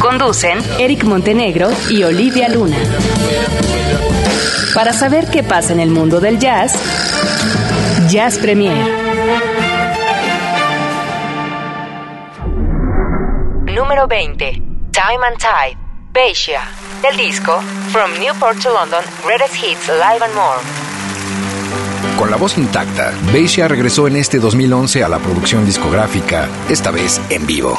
Conducen Eric Montenegro y Olivia Luna. Para saber qué pasa en el mundo del jazz, Jazz Premier. Número 20. Time and Tide. Beisia. Del disco From Newport to London, Greatest Hits Live and More. Con la voz intacta, Beisia regresó en este 2011 a la producción discográfica, esta vez en vivo.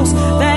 its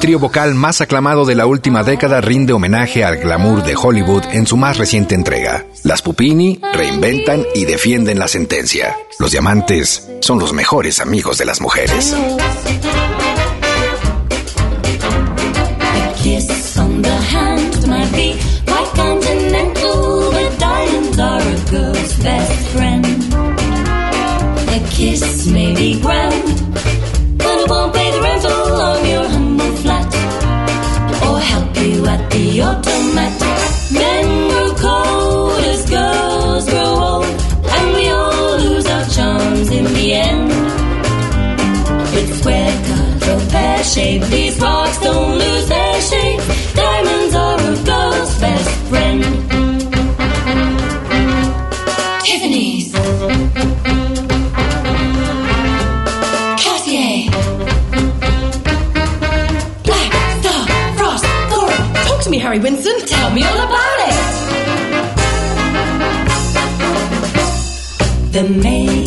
trío vocal más aclamado de la última década rinde homenaje al glamour de Hollywood en su más reciente entrega. Las Pupini reinventan y defienden la sentencia. Los diamantes son los mejores amigos de las mujeres. Mary Winston. Tell me all about it. The Maid.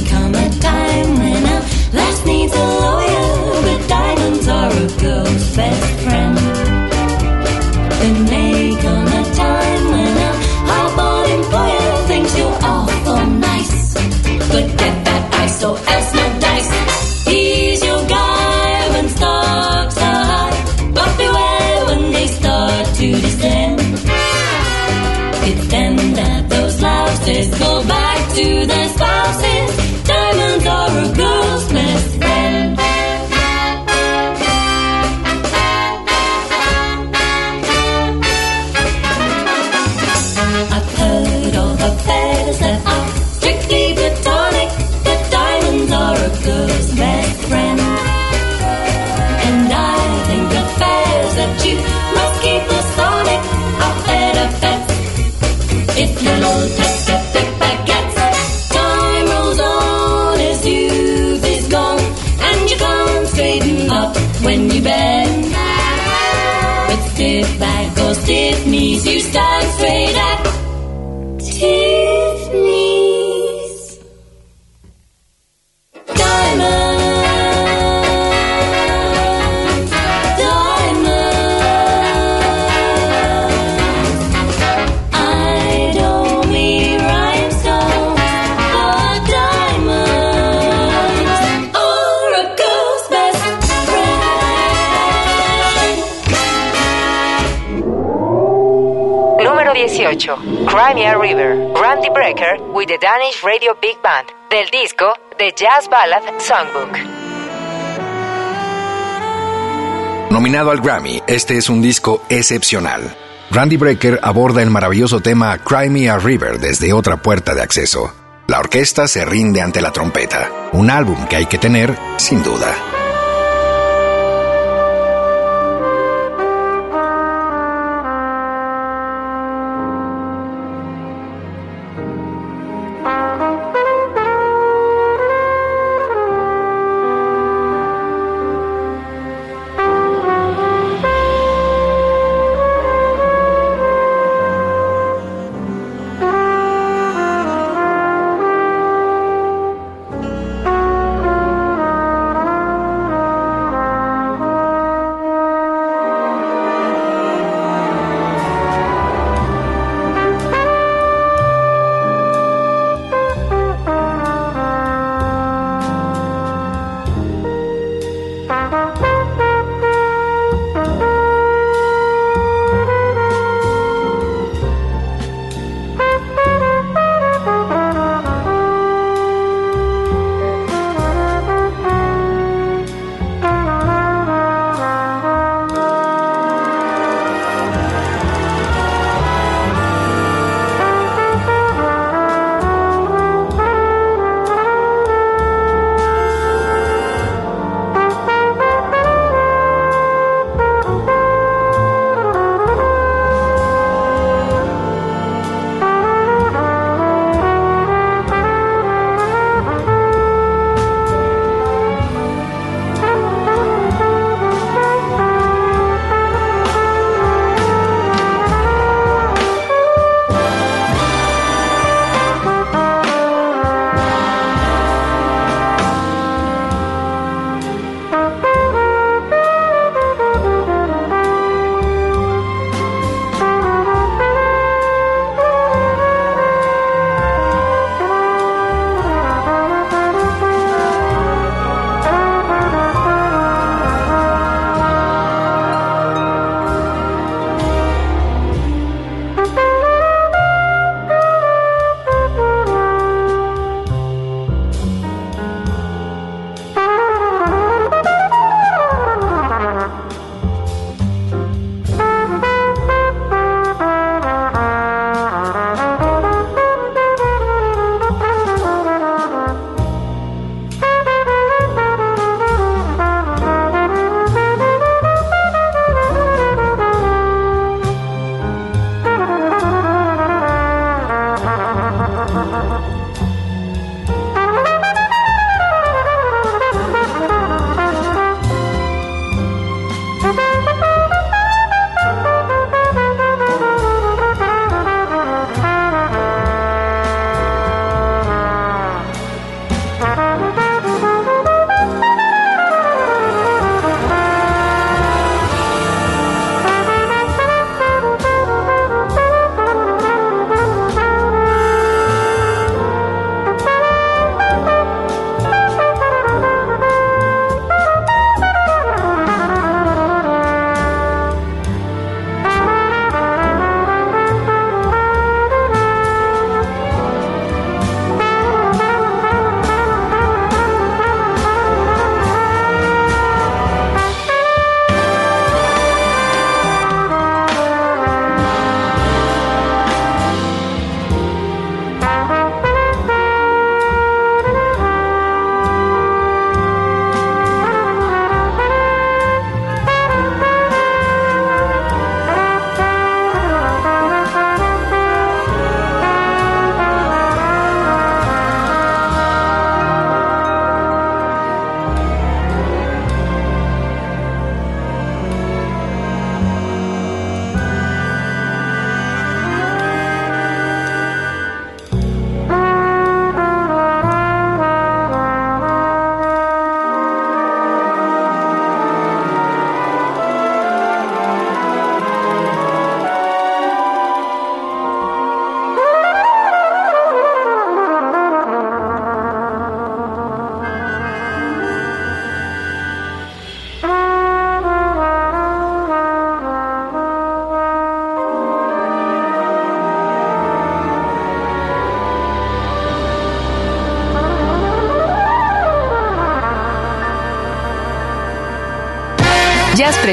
Ballad Songbook. Nominado al Grammy, este es un disco excepcional. Randy Brecker aborda el maravilloso tema Cry Me a River desde otra puerta de acceso. La orquesta se rinde ante la trompeta, un álbum que hay que tener sin duda.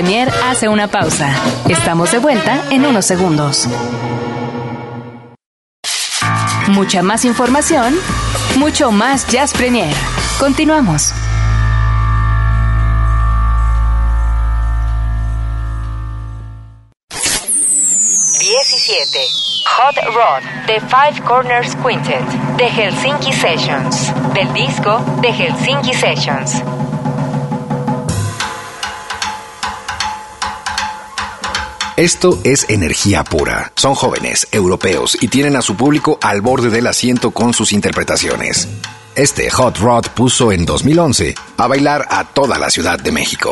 Premier hace una pausa. Estamos de vuelta en unos segundos. Mucha más información, mucho más Jazz Premier. Continuamos. 17. Hot Rod, The Five Corners Quintet, The Helsinki Sessions, del disco The Helsinki Sessions. Esto es energía pura. Son jóvenes, europeos y tienen a su público al borde del asiento con sus interpretaciones. Este Hot Rod puso en 2011 a bailar a toda la Ciudad de México.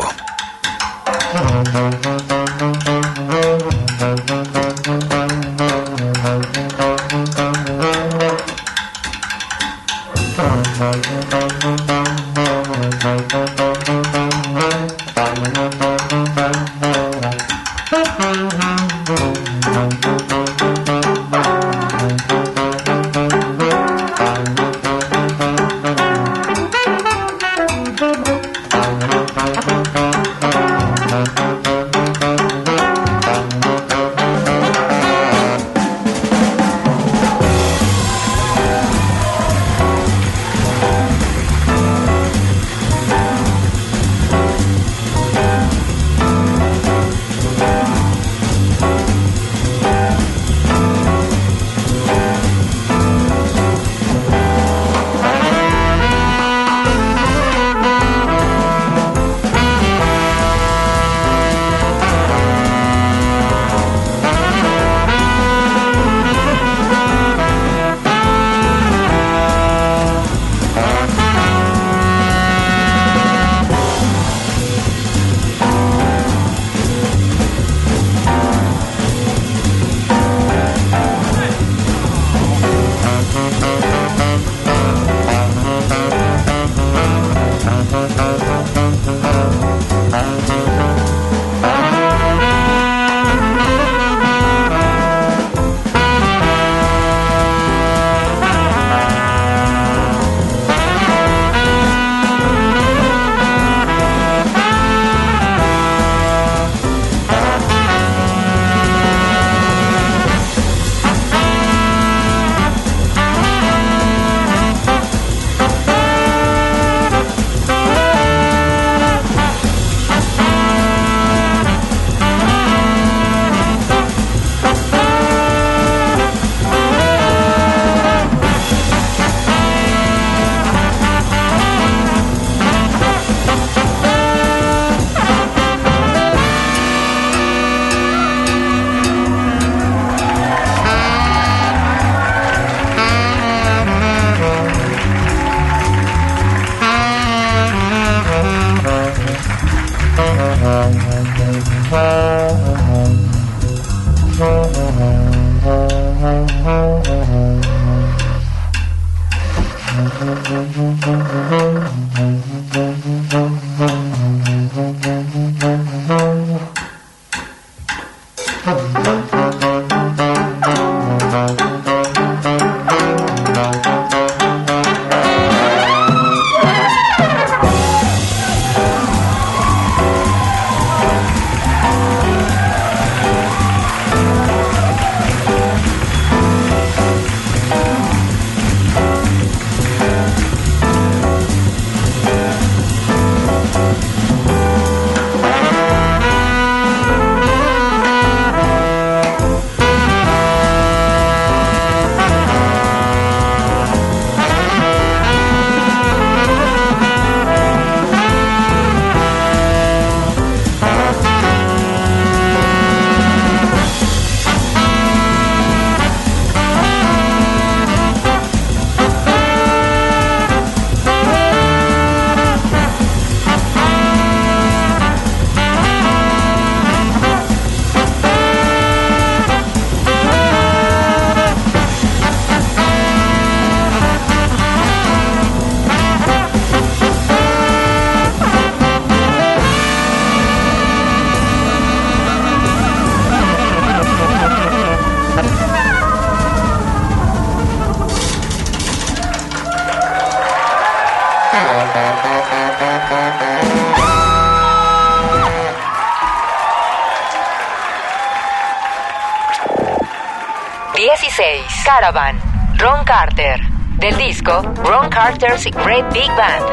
Del disco Ron Carter's Great Big Band.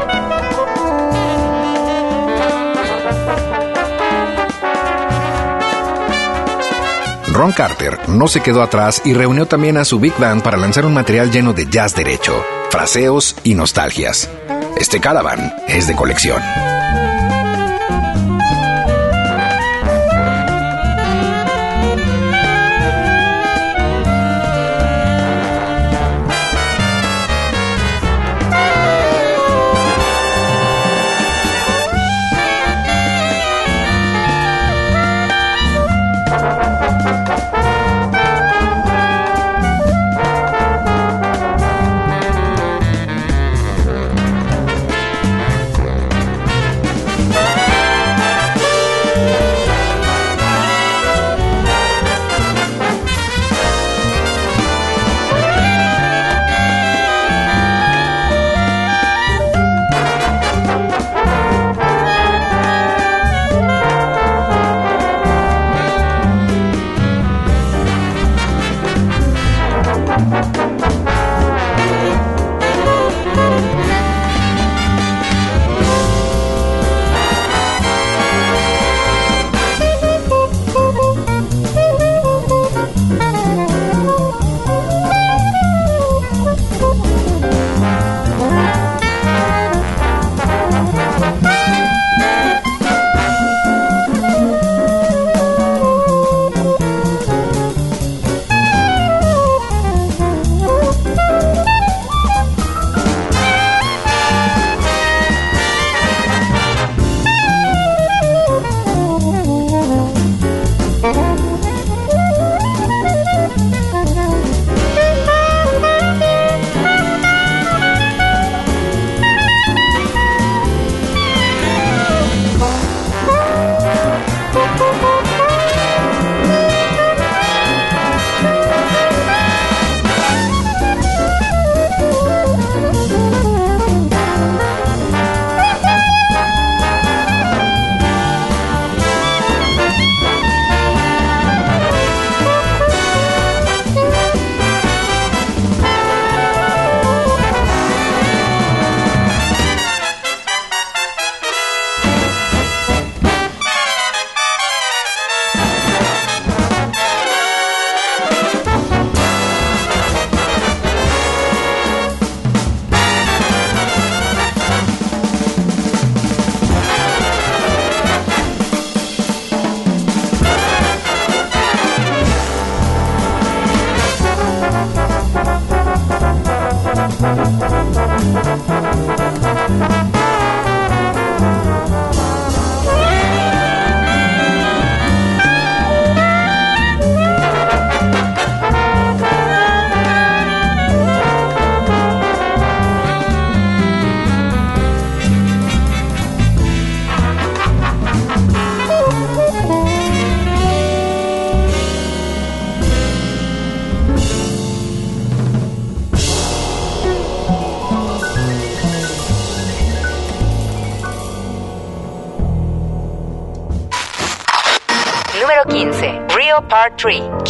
Ron Carter no se quedó atrás y reunió también a su Big Band para lanzar un material lleno de jazz derecho, fraseos y nostalgias. Este Caravan es de colección.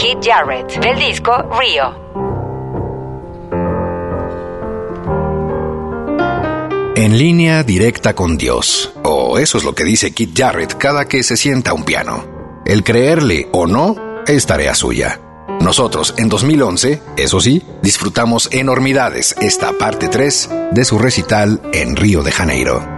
3. Kid Jarrett. Del disco Rio. En línea directa con Dios. O eso es lo que dice Kit Jarrett cada que se sienta a un piano. El creerle o no es tarea suya. Nosotros, en 2011, eso sí, disfrutamos enormidades esta parte 3 de su recital en Río de Janeiro.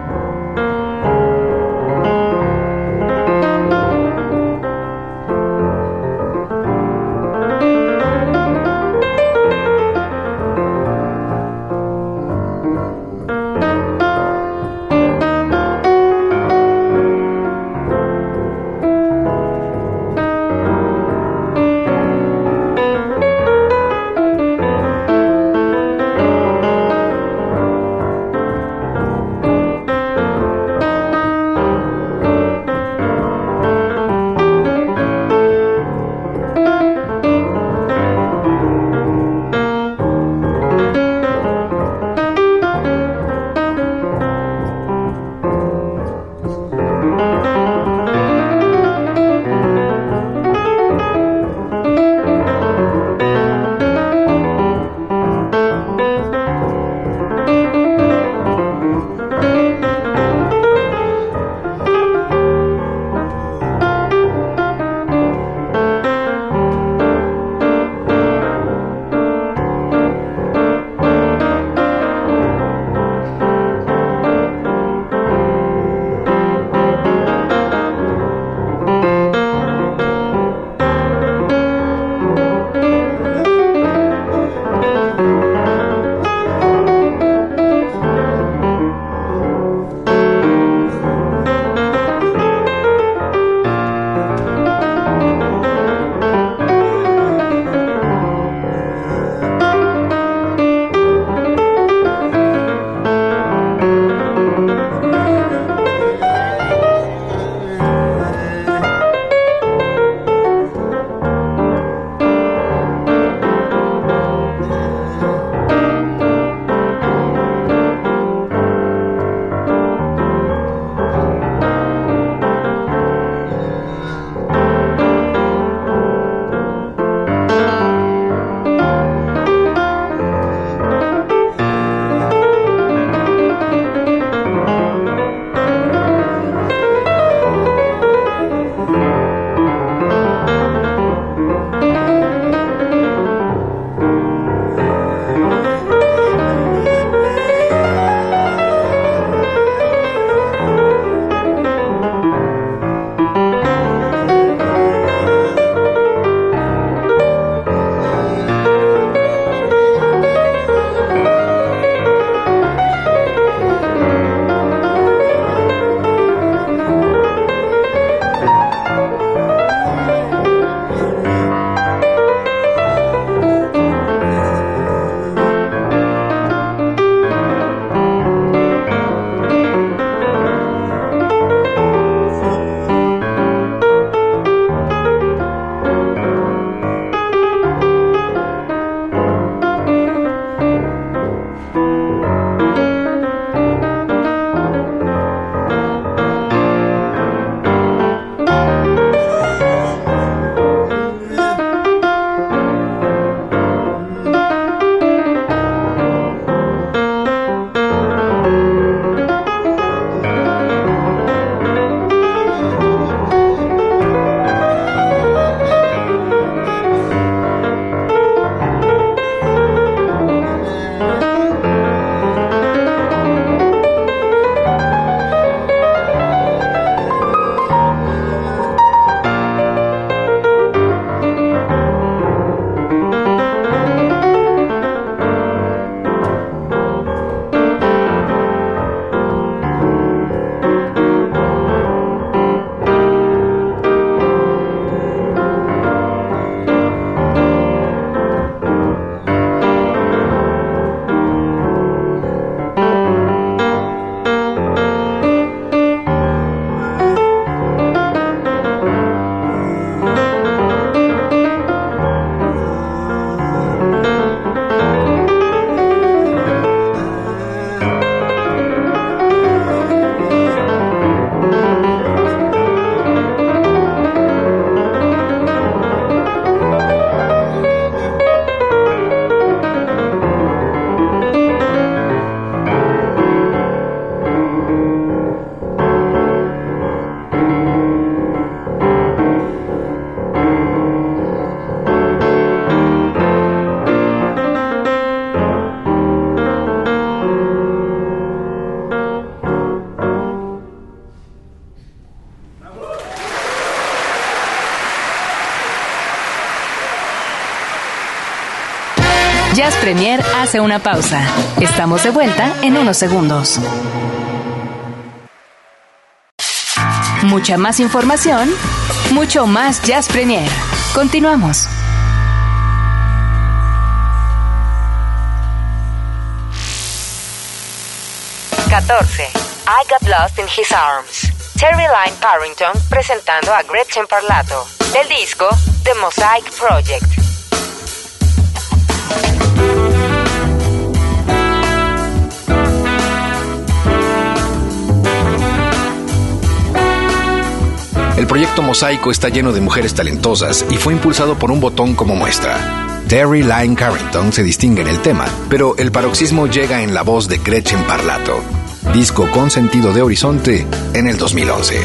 Jazz Premier hace una pausa. Estamos de vuelta en unos segundos. Mucha más información, mucho más Jazz Premier. Continuamos. ¡14! I Got Lost in His Arms. Terry Lyne Parrington presentando a Gretchen Parlato del disco The Mosaic Project. El proyecto Mosaico está lleno de mujeres talentosas y fue impulsado por un botón como muestra. Terry Lyne Carrington se distingue en el tema, pero el paroxismo llega en la voz de Gretchen Parlato. Disco con sentido de horizonte en el 2011.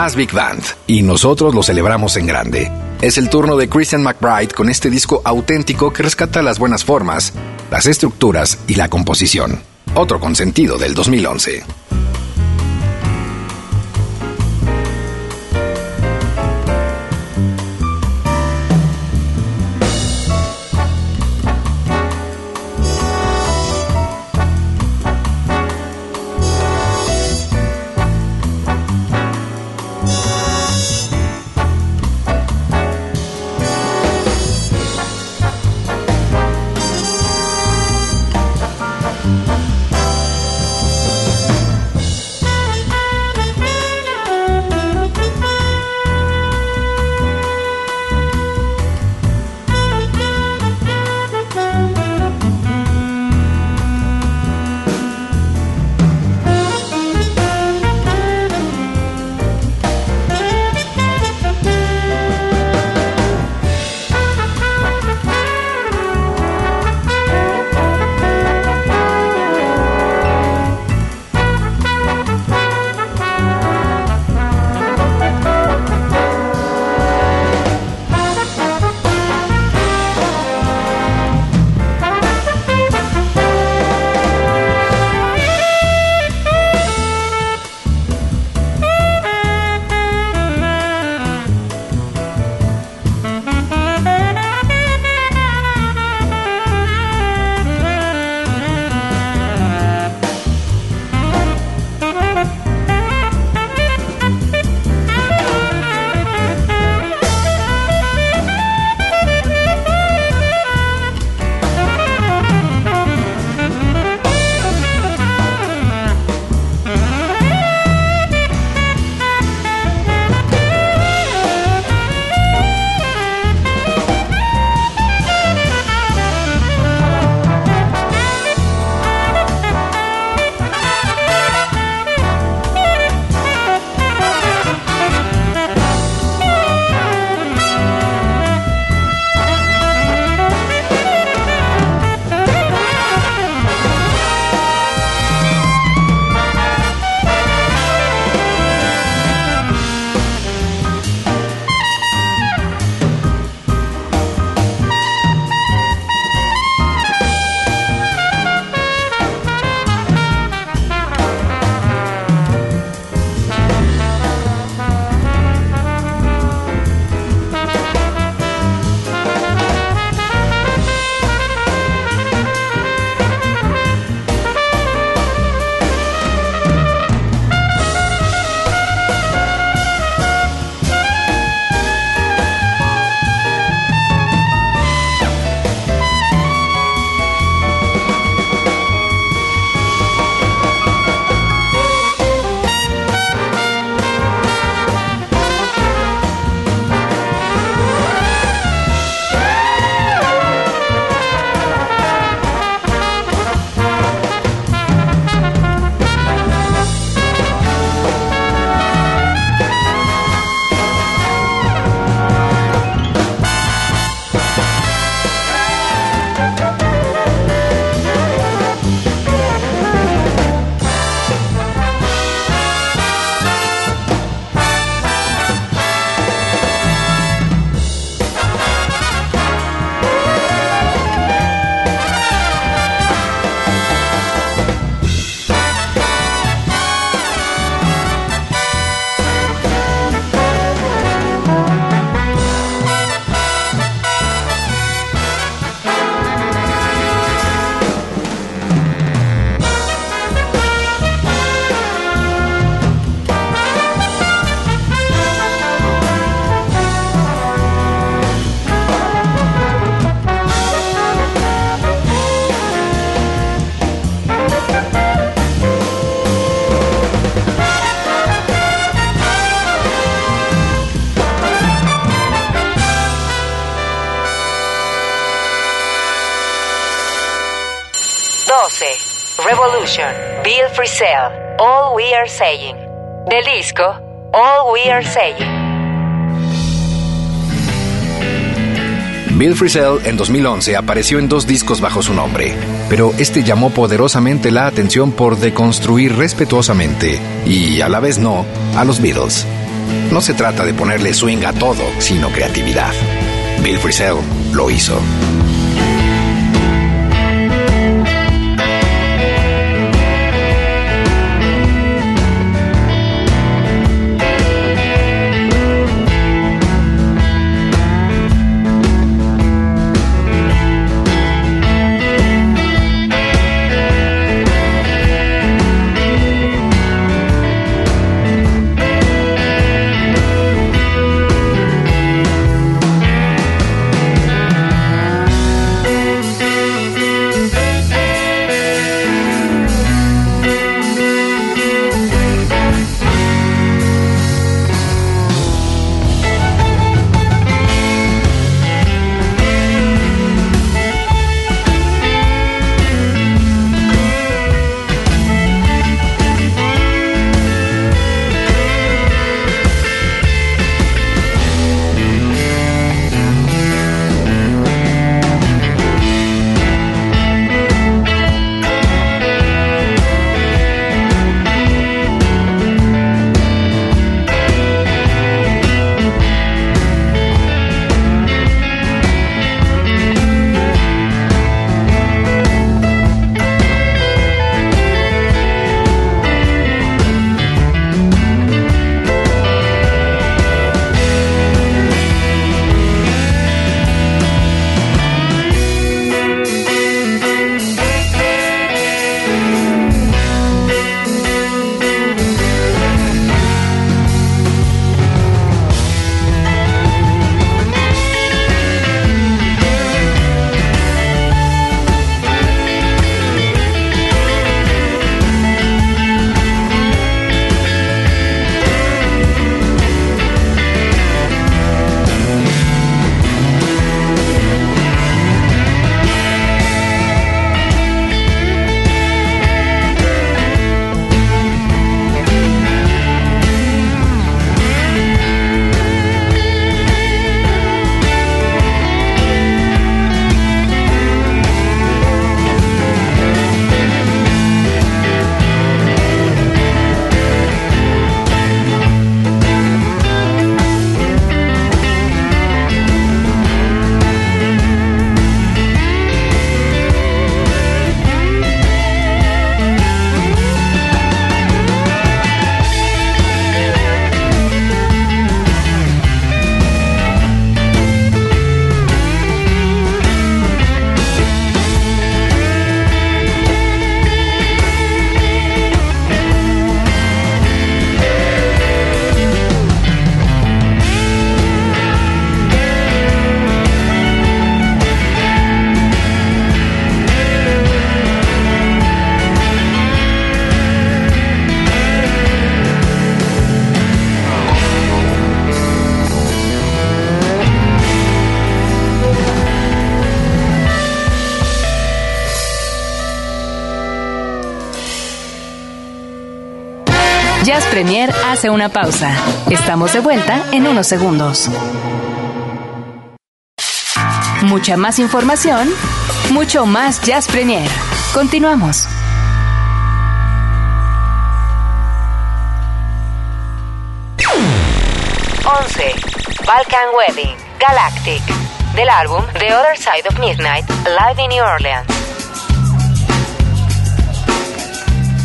Más Big Band, y nosotros lo celebramos en grande. Es el turno de Christian McBride con este disco auténtico que rescata las buenas formas, las estructuras y la composición. Otro consentido del 2011. All We Are Saying. Del disco, All We Are Saying. Bill Frisell en 2011 apareció en dos discos bajo su nombre, pero este llamó poderosamente la atención por deconstruir respetuosamente y a la vez no a los Beatles. No se trata de ponerle swing a todo, sino creatividad. Bill Frisell lo hizo. Hace una pausa. Estamos de vuelta en unos segundos. Mucha más información, mucho más Jazz Premier. Continuamos. 11. Balkan Wedding, Galactic, del álbum The Other Side of Midnight, Live in New Orleans.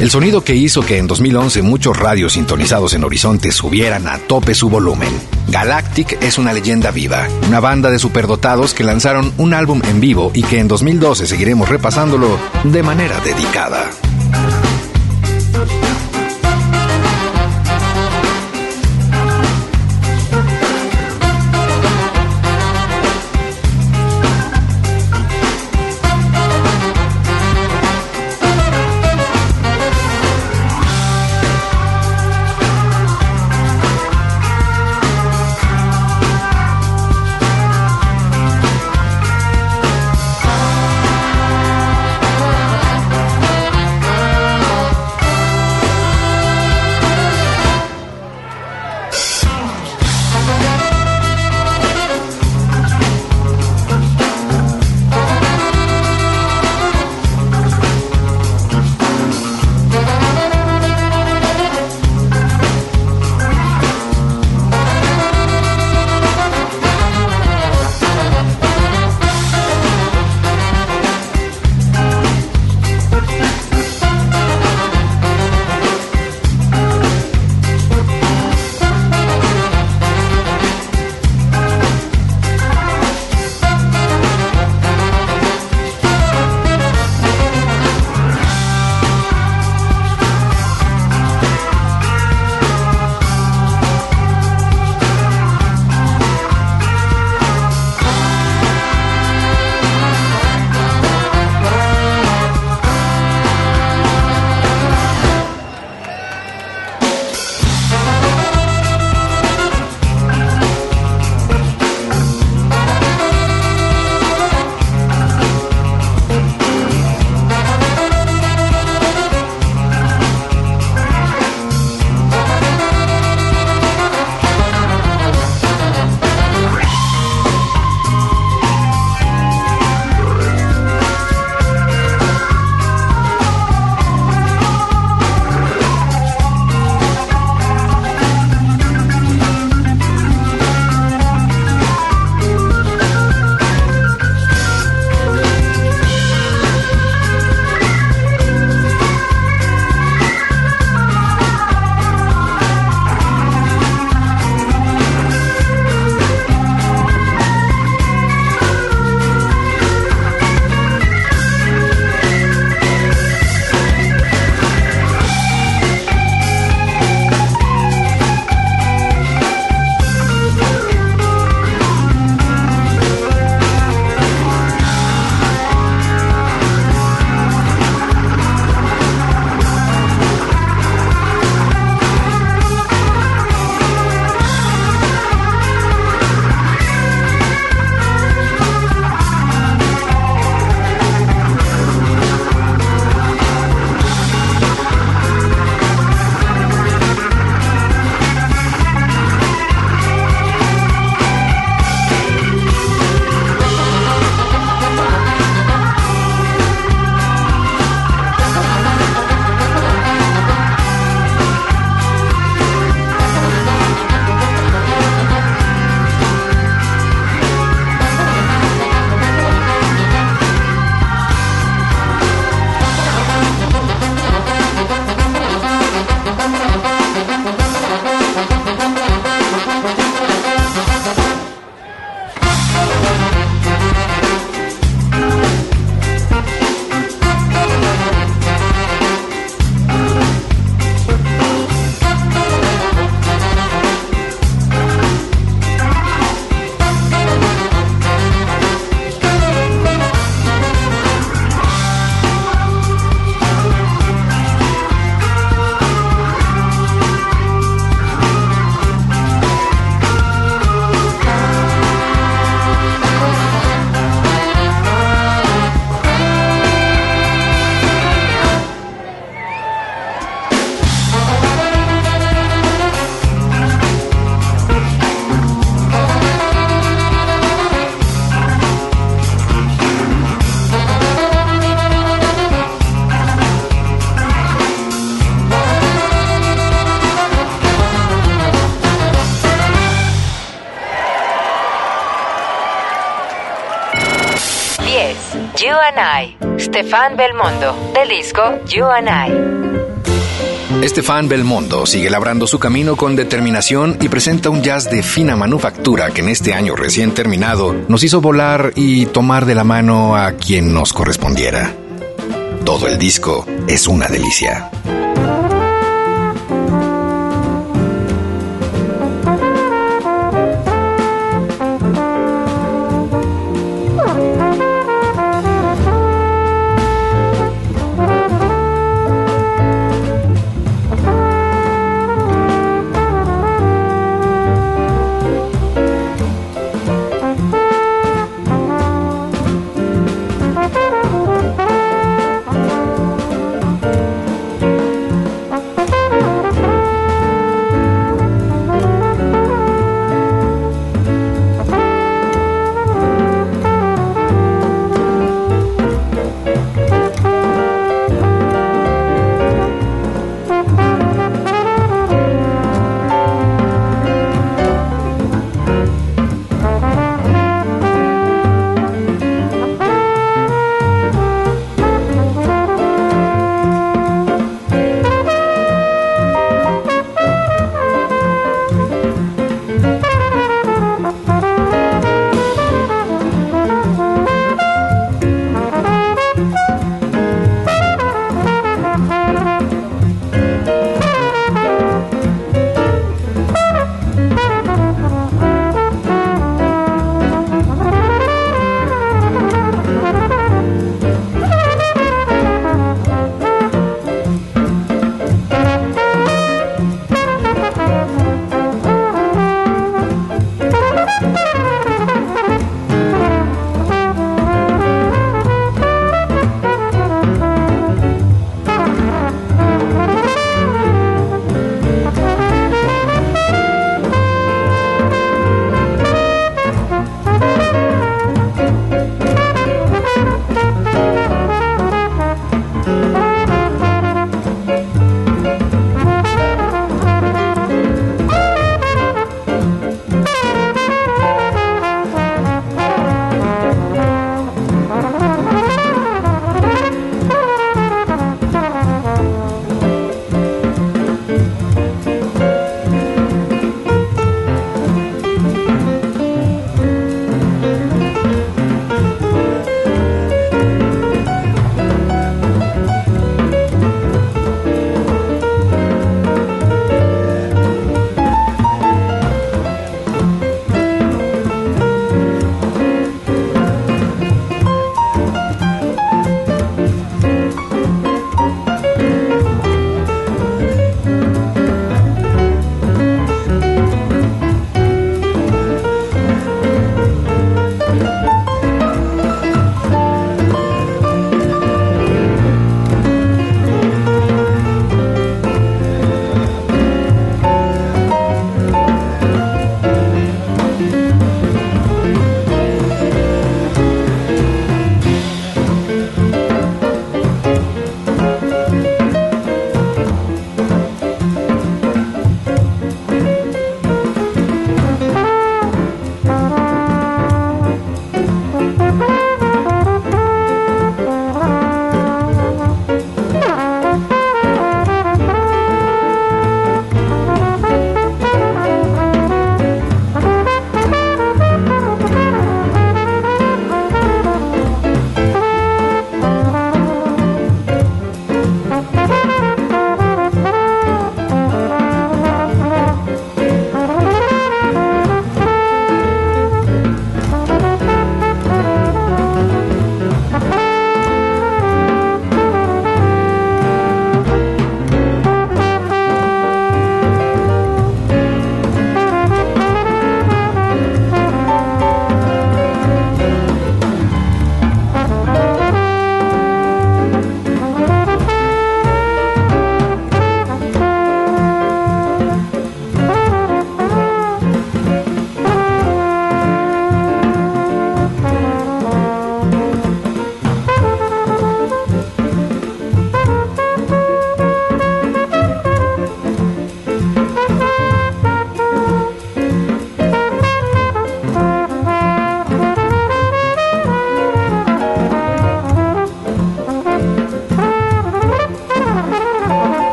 El sonido que hizo que en 2011 muchos radios sintonizados en Horizonte subieran a tope su volumen. Galactic es una leyenda viva, una banda de superdotados que lanzaron un álbum en vivo y que en 2012 seguiremos repasándolo de manera dedicada. And I, Stefan Belmondo, del disco You and I. Estefan Belmondo sigue labrando su camino con determinación y presenta un jazz de fina manufactura que en este año recién terminado nos hizo volar y tomar de la mano a quien nos correspondiera. Todo el disco es una delicia.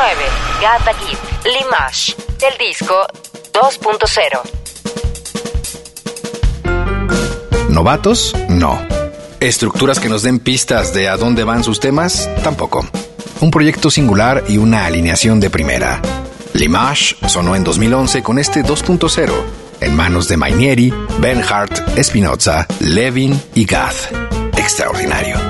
The Gift, Limash, del disco 2.0. ¿Novatos? No. ¿Estructuras que nos den pistas de a dónde van sus temas? Tampoco. Un proyecto singular y una alineación de primera. Limash sonó en 2011 con este 2.0, en manos de Mainieri, Bernhardt, Espinoza, Levin y Gath. Extraordinario.